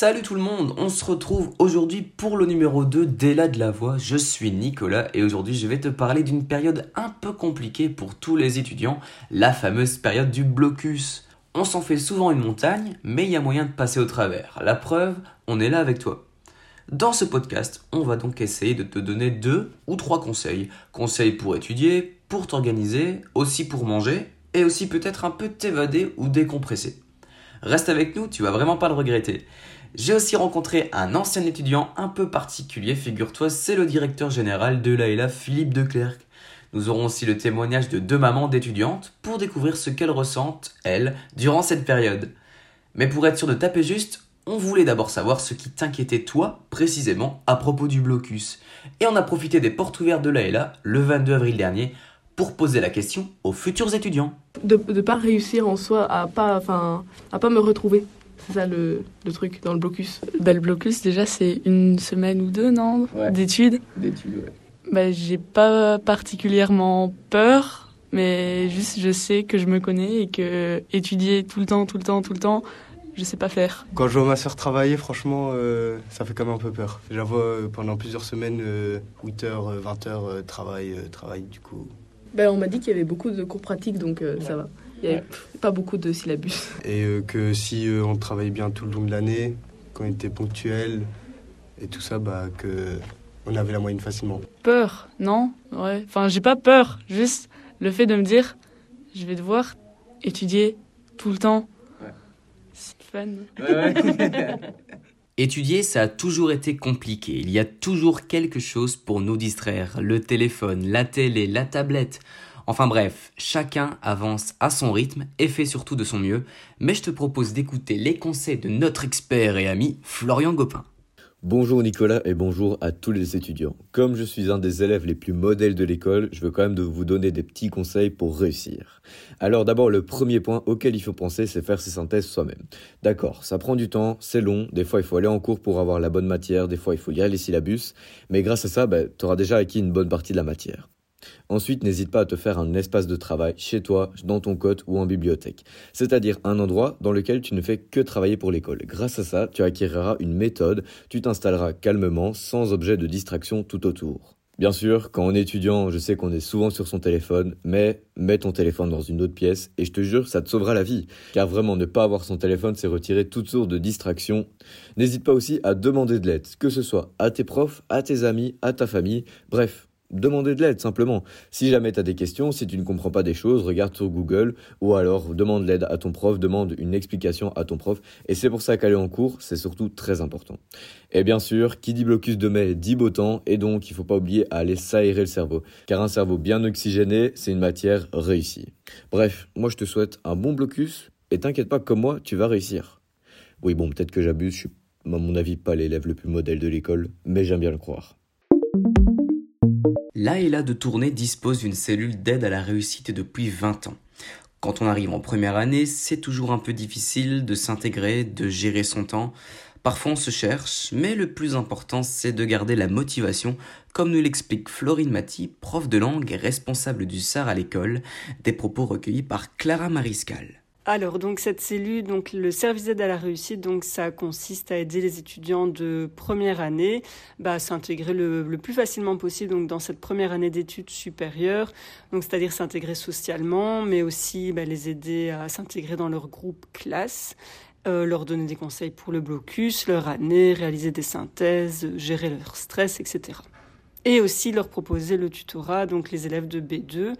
Salut tout le monde, on se retrouve aujourd'hui pour le numéro 2 d'Ella de la Voix. Je suis Nicolas et aujourd'hui je vais te parler d'une période un peu compliquée pour tous les étudiants, la fameuse période du blocus. On s'en fait souvent une montagne, mais il y a moyen de passer au travers. La preuve, on est là avec toi. Dans ce podcast, on va donc essayer de te donner deux ou trois conseils. Conseils pour étudier, pour t'organiser, aussi pour manger, et aussi peut-être un peu t'évader ou décompresser. Reste avec nous, tu vas vraiment pas le regretter. J'ai aussi rencontré un ancien étudiant un peu particulier, figure-toi, c'est le directeur général de l'AELA, Philippe Declercq. Nous aurons aussi le témoignage de deux mamans d'étudiantes pour découvrir ce qu'elles ressentent, elles, durant cette période. Mais pour être sûr de taper juste, on voulait d'abord savoir ce qui t'inquiétait toi, précisément, à propos du blocus. Et on a profité des portes ouvertes de l'AELA, le 22 avril dernier, pour poser la question aux futurs étudiants. De ne pas réussir en soi à pas, enfin, à pas me retrouver. C'est ça le, le, truc dans le blocus. Bah, le blocus, déjà, c'est une semaine ou deux, non ouais. D'études D'études, ouais. Bah, j'ai pas particulièrement peur, mais juste je sais que je me connais et que étudier tout le temps, tout le temps, tout le temps, je sais pas faire. Quand je vois ma soeur travailler, franchement, euh, ça fait quand même un peu peur. Je la vois euh, pendant plusieurs semaines, euh, 8h, 20h, travail, euh, travail, du coup. Ben, on m'a dit qu'il y avait beaucoup de cours pratiques, donc ouais. ça va. Il n'y avait pas beaucoup de syllabus. Et euh, que si euh, on travaillait bien tout le long de l'année, qu'on était ponctuel et tout ça, bah, que on avait la moyenne facilement. Peur, non? Ouais. Enfin, j'ai pas peur. Juste le fait de me dire, je vais devoir étudier tout le temps. Ouais. C'est fun. Ouais, Étudier, ça a toujours été compliqué. Il y a toujours quelque chose pour nous distraire. Le téléphone, la télé, la tablette. Enfin bref, chacun avance à son rythme et fait surtout de son mieux, mais je te propose d'écouter les conseils de notre expert et ami Florian Gopin. Bonjour Nicolas et bonjour à tous les étudiants. Comme je suis un des élèves les plus modèles de l'école, je veux quand même vous donner des petits conseils pour réussir. Alors d'abord, le premier point auquel il faut penser, c'est faire ses synthèses soi-même. D'accord, ça prend du temps, c'est long, des fois il faut aller en cours pour avoir la bonne matière, des fois il faut lire les syllabus, mais grâce à ça, bah, tu auras déjà acquis une bonne partie de la matière. Ensuite, n'hésite pas à te faire un espace de travail chez toi, dans ton code ou en bibliothèque. C'est-à-dire un endroit dans lequel tu ne fais que travailler pour l'école. Grâce à ça, tu acquériras une méthode, tu t'installeras calmement, sans objet de distraction tout autour. Bien sûr, quand on est étudiant, je sais qu'on est souvent sur son téléphone, mais mets ton téléphone dans une autre pièce et je te jure, ça te sauvera la vie. Car vraiment, ne pas avoir son téléphone, c'est retirer toutes sortes de distractions. N'hésite pas aussi à demander de l'aide, que ce soit à tes profs, à tes amis, à ta famille, bref, Demander de l'aide simplement. Si jamais tu as des questions, si tu ne comprends pas des choses, regarde sur Google ou alors demande l'aide à ton prof, demande une explication à ton prof. Et c'est pour ça qu'aller en cours, c'est surtout très important. Et bien sûr, qui dit blocus de mai dit beau temps et donc il faut pas oublier à aller s'aérer le cerveau. Car un cerveau bien oxygéné, c'est une matière réussie. Bref, moi je te souhaite un bon blocus et t'inquiète pas comme moi, tu vas réussir. Oui bon, peut-être que j'abuse, je suis à mon avis pas l'élève le plus modèle de l'école, mais j'aime bien le croire. L'AELA de Tournai dispose d'une cellule d'aide à la réussite depuis 20 ans. Quand on arrive en première année, c'est toujours un peu difficile de s'intégrer, de gérer son temps. Parfois on se cherche, mais le plus important c'est de garder la motivation, comme nous l'explique Florine Maty, prof de langue et responsable du SAR à l'école, des propos recueillis par Clara Mariscal. Alors, donc, cette cellule, donc, le service d'aide à la réussite, donc, ça consiste à aider les étudiants de première année bah, à s'intégrer le, le, plus facilement possible donc, dans cette première année d'études supérieures, donc, c'est-à-dire s'intégrer socialement, mais aussi bah, les aider à s'intégrer dans leur groupe classe. Euh, leur donner des conseils pour le blocus, leur année, réaliser des synthèses, gérer leur stress, etc et aussi leur proposer le tutorat, donc les élèves de B2,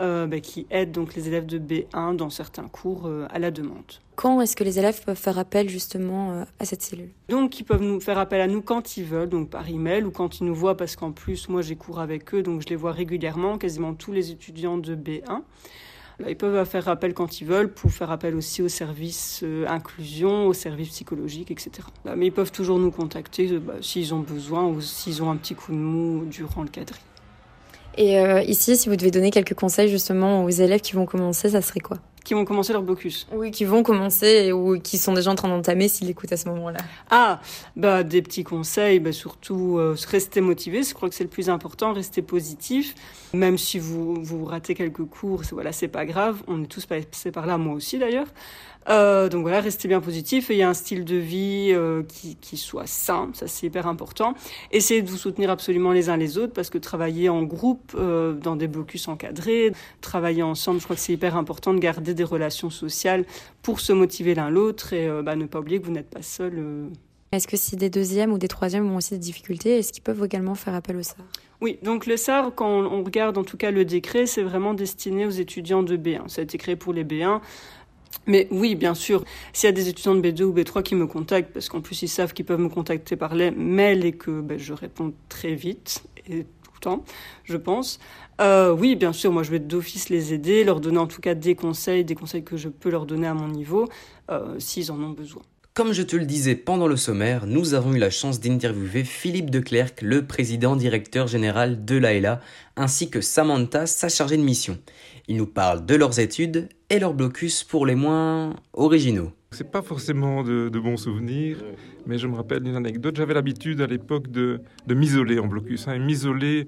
euh, bah, qui aident donc les élèves de B1 dans certains cours euh, à la demande. Quand est-ce que les élèves peuvent faire appel justement euh, à cette cellule? Donc ils peuvent nous faire appel à nous quand ils veulent, donc par email ou quand ils nous voient, parce qu'en plus moi j'ai cours avec eux, donc je les vois régulièrement, quasiment tous les étudiants de B1. Ils peuvent faire appel quand ils veulent, pour faire appel aussi au service euh, inclusion, au service psychologique, etc. Mais ils peuvent toujours nous contacter bah, s'ils ont besoin ou s'ils ont un petit coup de mou durant le quadri. Et euh, ici, si vous devez donner quelques conseils justement aux élèves qui vont commencer, ça serait quoi? Qui vont commencer leur blocus Oui, qui vont commencer ou qui sont déjà en train d'entamer s'ils écoutent à ce moment-là. Ah, bah des petits conseils, bah, surtout euh, rester motivé, je crois que c'est le plus important, rester positif. Même si vous, vous ratez quelques cours, voilà, c'est pas grave, on est tous passés par là, moi aussi d'ailleurs. Euh, donc voilà, restez bien positif. Et il y a un style de vie euh, qui, qui soit sain, ça c'est hyper important. Essayez de vous soutenir absolument les uns les autres parce que travailler en groupe euh, dans des blocus encadrés, travailler ensemble, je crois que c'est hyper important de garder des relations sociales pour se motiver l'un l'autre et bah, ne pas oublier que vous n'êtes pas seul. Est-ce que si des deuxièmes ou des troisièmes ont aussi des difficultés, est-ce qu'ils peuvent également faire appel au SAR? Oui, donc le SAR, quand on regarde en tout cas le décret, c'est vraiment destiné aux étudiants de B1. Ça a été créé pour les B1. Mais oui, bien sûr, s'il y a des étudiants de B2 ou B3 qui me contactent, parce qu'en plus ils savent qu'ils peuvent me contacter par les mails et que ben, je réponds très vite et tout le temps, je pense. Euh, oui, bien sûr, moi je vais d'office les aider, leur donner en tout cas des conseils, des conseils que je peux leur donner à mon niveau, euh, s'ils en ont besoin. Comme je te le disais pendant le sommaire, nous avons eu la chance d'interviewer Philippe de Clercq, le président directeur général de l'AELA, ainsi que Samantha, sa chargée de mission. Ils nous parlent de leurs études et leurs blocus pour les moins originaux. C'est pas forcément de, bons souvenirs, mais je me rappelle d'une anecdote. J'avais l'habitude à l'époque de, m'isoler en blocus, hein, m'isoler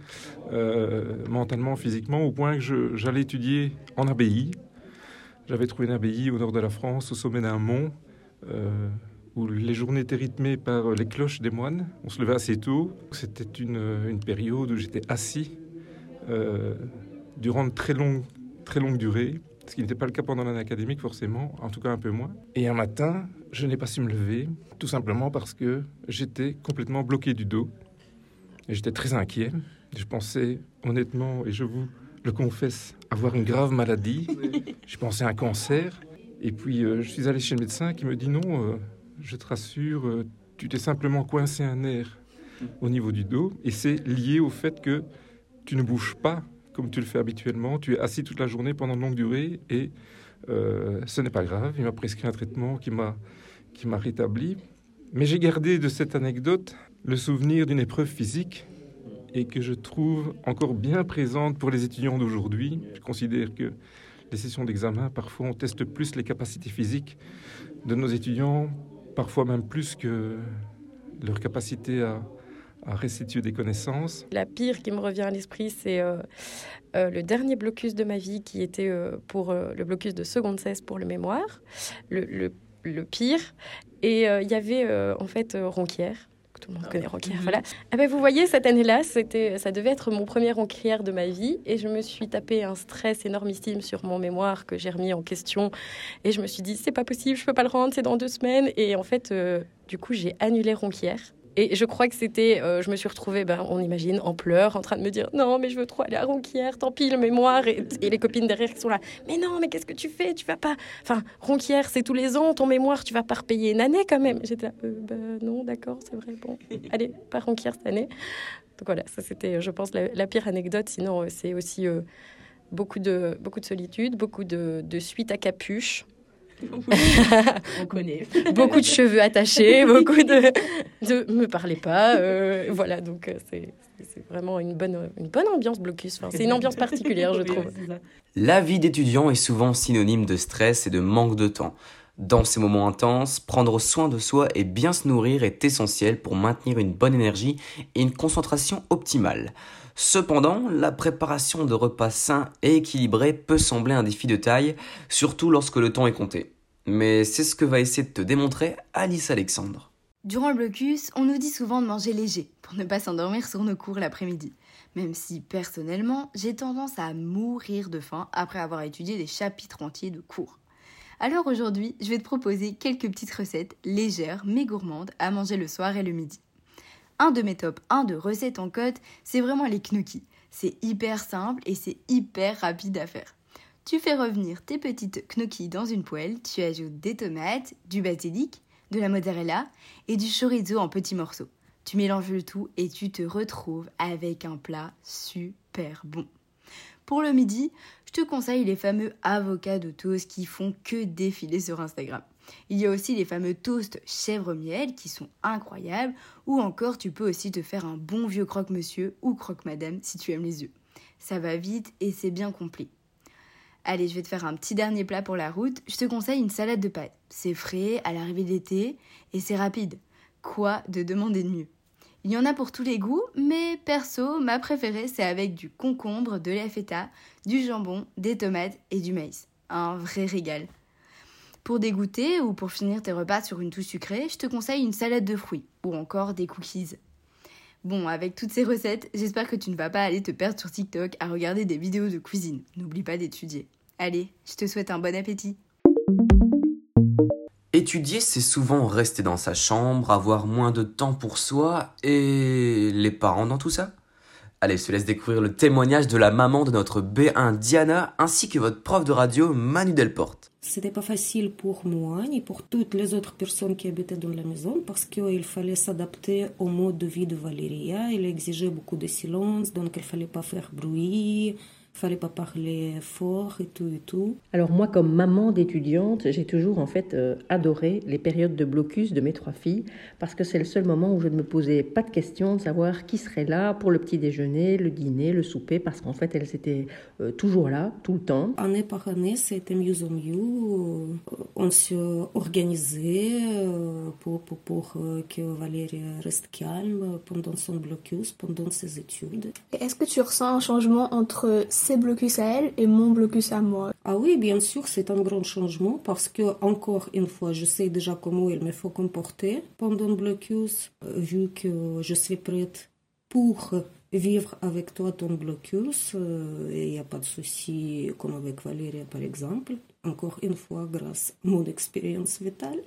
euh, mentalement, physiquement, au point que j'allais étudier en abbaye. J'avais trouvé une abbaye au nord de la France, au sommet d'un mont, où les journées étaient rythmées par les cloches des moines. On se levait assez tôt. C'était une, une, période où j'étais assis euh, durant de très longues, très longue durée, ce qui n'était pas le cas pendant l'année académique forcément, en tout cas un peu moins. Et un matin, je n'ai pas su me lever, tout simplement parce que j'étais complètement bloqué du dos. Et j'étais très inquiet. Je pensais honnêtement, et je vous le confesse, avoir une grave maladie. Je pensais à un cancer. Et puis, euh, je suis allé chez le médecin qui me dit non, euh, je te rassure, euh, tu t'es simplement coincé un nerf au niveau du dos. Et c'est lié au fait que tu ne bouges pas comme tu le fais habituellement. Tu es assis toute la journée pendant de longue durée et ce n'est pas grave. Il m'a prescrit un traitement qui m'a, qui m'a rétabli. Mais j'ai gardé de cette anecdote le souvenir d'une épreuve physique et que je trouve encore bien présente pour les étudiants d'aujourd'hui. Je considère que sessions d'examen, parfois, on teste plus les capacités physiques de nos étudiants, parfois même plus que leur capacité à, restituer des connaissances. La pire qui me revient à l'esprit, c'est euh, euh, le dernier blocus de ma vie qui était euh, pour le blocus de seconde cesse pour le mémoire, le pire. Et il y avait en fait Ronquière tout le monde connaît Ronquière, voilà. Ah ben, vous voyez, cette année-là, c'était, ça devait être mon premier Ronquière de ma vie, et je me suis tapé un stress énormissime sur mon mémoire que j'ai remis en question, et je me suis dit, c'est pas possible, je peux pas le rendre, c'est dans deux semaines, et en fait, euh, du coup, j'ai annulé Ronquière. Et je crois que c'était, euh, je me suis retrouvée, ben, on imagine, en pleurs, en train de me dire non, mais je veux trop aller à Ronquière, tant pis, le mémoire. Et, les copines derrière qui sont là, mais non, mais qu'est-ce que tu fais? Tu vas pas. Enfin, Ronquière, c'est tous les ans, ton mémoire, tu vas pas repayer une année quand même. J'étais là, euh, ben, non, d'accord, c'est vrai, bon, allez, pas Ronquière cette année. Donc voilà, ça c'était, je pense, la, pire anecdote. Sinon, euh, c'est aussi beaucoup, de, beaucoup de solitude, beaucoup de, de suite à capuche. On connaît. beaucoup de cheveux attachés, beaucoup de, de me parlez pas. Euh, voilà, donc euh, c'est vraiment une bonne, une bonne ambiance blocus. Enfin, c'est une ambiance particulière, je trouve. La vie d'étudiant est souvent synonyme de stress et de manque de temps. Dans ces moments intenses, prendre soin de soi et bien se nourrir est essentiel pour maintenir une bonne énergie et une concentration optimale. Cependant, la préparation de repas sains et équilibrés peut sembler un défi de taille, surtout lorsque le temps est compté. Mais c'est ce que va essayer de te démontrer Alice Alexandre. Durant le blocus, on nous dit souvent de manger léger pour ne pas s'endormir sur nos cours l'après-midi. Même si personnellement, j'ai tendance à mourir de faim après avoir étudié des chapitres entiers de cours. Alors aujourd'hui, je vais te proposer quelques petites recettes légères mais gourmandes à manger le soir et le midi. Un de mes top 1 de recettes en code, c'est vraiment les gnocchis. C'est hyper simple et c'est hyper rapide à faire. Tu fais revenir tes petites gnocchis dans une poêle, tu ajoutes des tomates, du basilic, de la mozzarella et du chorizo en petits morceaux. Tu mélanges le tout et tu te retrouves avec un plat super bon. Pour le midi, je te conseille les fameux avocats de toast qui font que défiler sur Instagram. Il y a aussi les fameux toasts chèvre-miel qui sont incroyables, ou encore tu peux aussi te faire un bon vieux croque-monsieur ou croque-madame si tu aimes les œufs. Ça va vite et c'est bien complet. Allez, je vais te faire un petit dernier plat pour la route. Je te conseille une salade de pâtes. C'est frais à l'arrivée d'été et c'est rapide. Quoi de demander de mieux? Il y en a pour tous les goûts, mais perso, ma préférée c'est avec du concombre, de la feta, du jambon, des tomates et du maïs. Un vrai régal. Pour dégoûter ou pour finir tes repas sur une touche sucrée, je te conseille une salade de fruits ou encore des cookies. Bon, avec toutes ces recettes, j'espère que tu ne vas pas aller te perdre sur TikTok à regarder des vidéos de cuisine. N'oublie pas d'étudier. Allez, je te souhaite un bon appétit. Étudier, c'est souvent rester dans sa chambre, avoir moins de temps pour soi et les parents dans tout ça? Allez, je te laisse découvrir le témoignage de la maman de notre B1 Diana ainsi que votre prof de radio Manu Delporte. C'était pas facile pour moi ni pour toutes les autres personnes qui habitaient dans la maison parce qu'il fallait s'adapter au mode de vie de Valéria. Il exigeait beaucoup de silence, donc il fallait pas faire bruit, fallait pas parler fort et tout et tout. Alors moi, comme maman d'étudiante, j'ai toujours en fait euh, adoré les périodes de blocus de mes trois filles parce que c'est le seul moment où je ne me posais pas de questions de savoir qui serait là pour le petit déjeuner, le dîner, le souper, parce qu'en fait elles étaient euh, toujours là, tout le temps. Année par année, c'était mieux en mieux. On s'organisait euh, pour, pour, pour que Valérie reste calme pendant son blocus, pendant ses études. Est-ce que tu ressens un changement entre ses blocus à elle et mon blocus à moi. Ah oui, bien sûr, c'est un grand changement parce que, encore une fois, je sais déjà comment il me faut comporter pendant le blocus, euh, vu que je suis prête pour vivre avec toi ton blocus. Euh, il n'y a pas de souci comme avec Valérie, par exemple. Encore une fois, grâce à mon expérience vitale.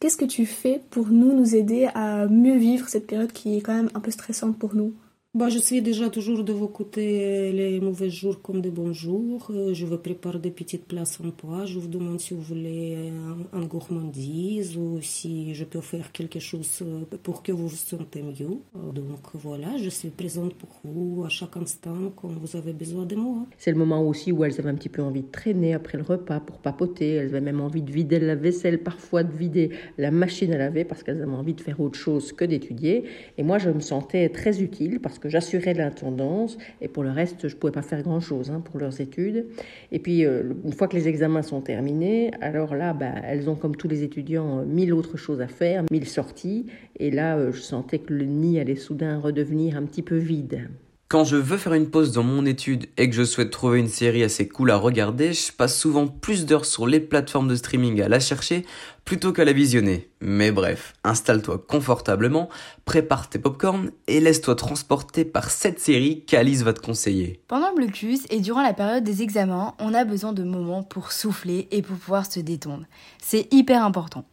Qu'est-ce que tu fais pour nous, nous aider à mieux vivre cette période qui est quand même un peu stressante pour nous? Bah, je suis déjà toujours de vos côtés les mauvais jours comme des bons jours. Euh, je vous prépare des petites en poids. Je vous demande si vous voulez un, gourmandise ou si je peux faire quelque chose euh, pour que vous vous sentez mieux. Euh, donc voilà, je suis présente pour vous à chaque instant quand vous avez besoin de moi. C'est le moment aussi où elles avaient un petit peu envie de traîner après le repas pour papoter. Elles avaient même envie de vider la vaisselle, parfois de vider la machine à laver parce qu'elles avaient envie de faire autre chose que d'étudier. Et moi, je me sentais très utile parce que j'assurais l'intendance et pour le reste, je ne pouvais pas faire grand-chose hein, pour leurs études. Et puis, euh, une fois que les examens sont terminés, alors là, bah, elles ont, comme tous les étudiants, mille autres choses à faire, mille sorties. Et là, euh, je sentais que le nid allait soudain redevenir un petit peu vide. Quand je veux faire une pause dans mon étude et que je souhaite trouver une série assez cool à regarder, je passe souvent plus d'heures sur les plateformes de streaming à la chercher plutôt qu'à la visionner. Mais bref, installe-toi confortablement, prépare tes popcorns et laisse-toi transporter par cette série qu'Alice va te conseiller. Pendant le blocus et durant la période des examens, on a besoin de moments pour souffler et pour pouvoir se détendre. C'est hyper important.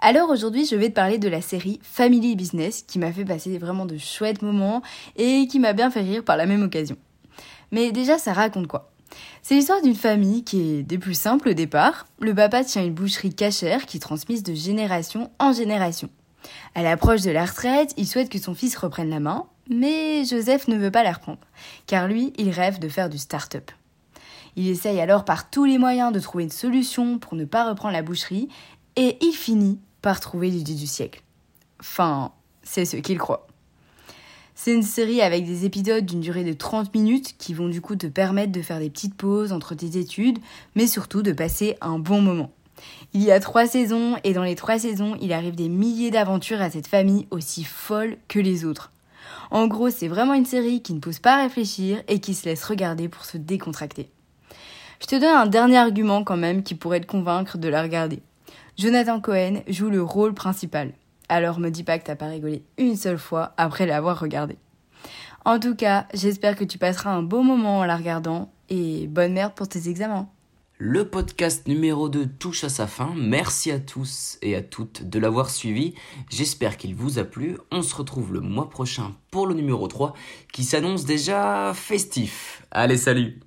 Alors aujourd'hui, je vais te parler de la série Family Business qui m'a fait passer vraiment de chouettes moments et qui m'a bien fait rire par la même occasion. Mais déjà, ça raconte quoi? C'est l'histoire d'une famille qui est des plus simples au départ. Le papa tient une boucherie cachère qui transmise de génération en génération. À l'approche de la retraite, il souhaite que son fils reprenne la main, mais Joseph ne veut pas la reprendre, car lui, il rêve de faire du start-up. Il essaye alors par tous les moyens de trouver une solution pour ne pas reprendre la boucherie et il finit par trouver l'idée du siècle. Enfin, c'est ce qu'il croit. C'est une série avec des épisodes d'une durée de 30 minutes qui vont du coup te permettre de faire des petites pauses entre tes études, mais surtout de passer un bon moment. Il y a trois saisons et dans les trois saisons, il arrive des milliers d'aventures à cette famille aussi folle que les autres. En gros, c'est vraiment une série qui ne pose pas à réfléchir et qui se laisse regarder pour se décontracter. Je te donne un dernier argument quand même qui pourrait te convaincre de la regarder. Jonathan Cohen joue le rôle principal. Alors me dis pas que t'as pas rigolé une seule fois après l'avoir regardé. En tout cas, j'espère que tu passeras un beau moment en la regardant et bonne merde pour tes examens. Le podcast numéro 2 touche à sa fin. Merci à tous et à toutes de l'avoir suivi. J'espère qu'il vous a plu. On se retrouve le mois prochain pour le numéro 3 qui s'annonce déjà festif. Allez, salut